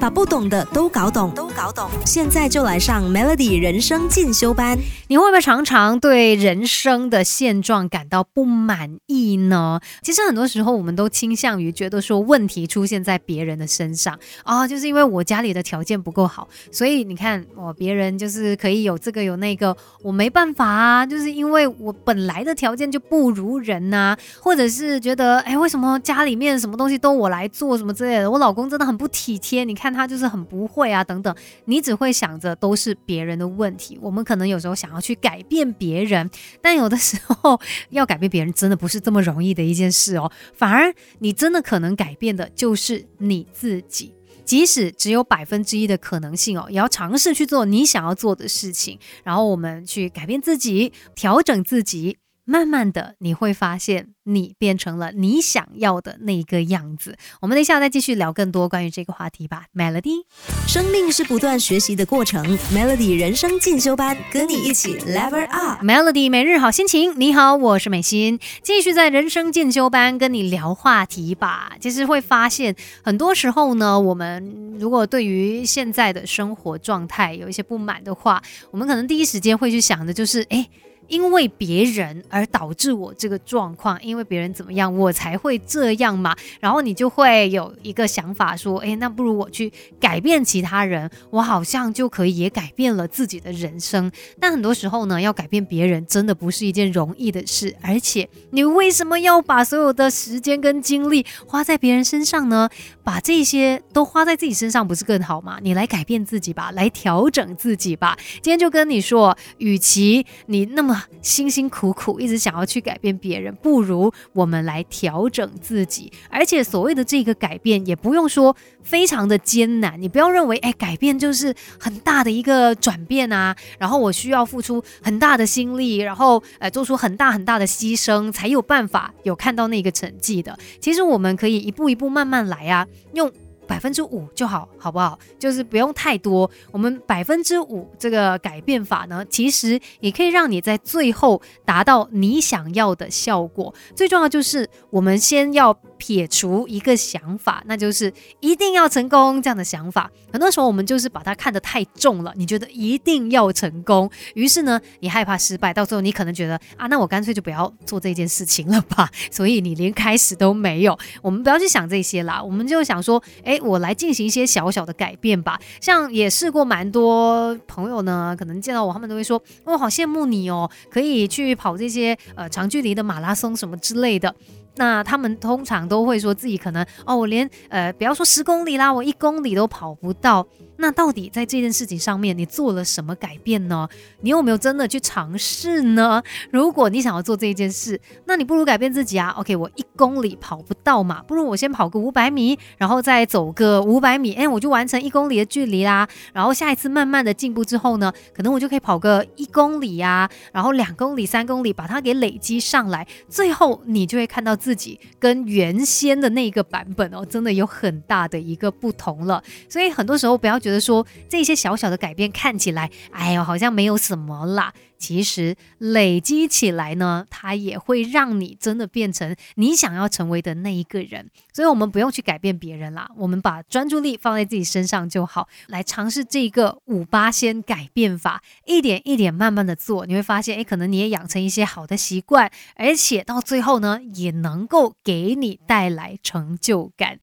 把不懂的都搞懂，搞懂。现在就来上 Melody 人生进修班。你会不会常常对人生的现状感到不满意呢？其实很多时候我们都倾向于觉得说问题出现在别人的身上啊，就是因为我家里的条件不够好，所以你看我别人就是可以有这个有那个，我没办法啊，就是因为我本来的条件就不如人呐，或者是觉得哎，为什么家里面什么东西都我来做什么之类的，我老公真的很不体贴，你看。他就是很不会啊，等等，你只会想着都是别人的问题。我们可能有时候想要去改变别人，但有的时候要改变别人真的不是这么容易的一件事哦。反而你真的可能改变的就是你自己，即使只有百分之一的可能性哦，也要尝试去做你想要做的事情，然后我们去改变自己，调整自己。慢慢的，你会发现你变成了你想要的那个样子。我们等一下再继续聊更多关于这个话题吧。Melody，生命是不断学习的过程。Melody 人生进修班，跟你一起 Level Up。Melody 每日好心情，你好，我是美心，继续在人生进修班跟你聊话题吧。其实会发现，很多时候呢，我们如果对于现在的生活状态有一些不满的话，我们可能第一时间会去想的就是，哎。因为别人而导致我这个状况，因为别人怎么样，我才会这样嘛。然后你就会有一个想法说，哎，那不如我去改变其他人，我好像就可以也改变了自己的人生。但很多时候呢，要改变别人真的不是一件容易的事。而且，你为什么要把所有的时间跟精力花在别人身上呢？把这些都花在自己身上，不是更好吗？你来改变自己吧，来调整自己吧。今天就跟你说，与其你那么。辛辛苦苦一直想要去改变别人，不如我们来调整自己。而且所谓的这个改变，也不用说非常的艰难。你不要认为，哎，改变就是很大的一个转变啊，然后我需要付出很大的心力，然后呃做出很大很大的牺牲，才有办法有看到那个成绩的。其实我们可以一步一步慢慢来啊，用。百分之五就好，好不好？就是不用太多。我们百分之五这个改变法呢，其实也可以让你在最后达到你想要的效果。最重要就是，我们先要撇除一个想法，那就是一定要成功这样的想法。很多时候我们就是把它看得太重了，你觉得一定要成功，于是呢，你害怕失败，到最后你可能觉得啊，那我干脆就不要做这件事情了吧。所以你连开始都没有。我们不要去想这些啦，我们就想说，哎。我来进行一些小小的改变吧，像也试过蛮多朋友呢，可能见到我，他们都会说，哦，好羡慕你哦，可以去跑这些呃长距离的马拉松什么之类的。那他们通常都会说自己可能哦，我连呃，不要说十公里啦，我一公里都跑不到。那到底在这件事情上面，你做了什么改变呢？你有没有真的去尝试呢？如果你想要做这件事，那你不如改变自己啊。OK，我一公里跑不到嘛，不如我先跑个五百米，然后再走个五百米，哎，我就完成一公里的距离啦。然后下一次慢慢的进步之后呢，可能我就可以跑个一公里呀，然后两公里、三公里，把它给累积上来，最后你就会看到自己跟原先的那个版本哦，真的有很大的一个不同了。所以很多时候不要觉得。说这些小小的改变看起来，哎呦，好像没有什么啦。其实累积起来呢，它也会让你真的变成你想要成为的那一个人。所以，我们不用去改变别人啦，我们把专注力放在自己身上就好。来尝试这个五八先改变法，一点一点慢慢的做，你会发现，哎，可能你也养成一些好的习惯，而且到最后呢，也能够给你带来成就感。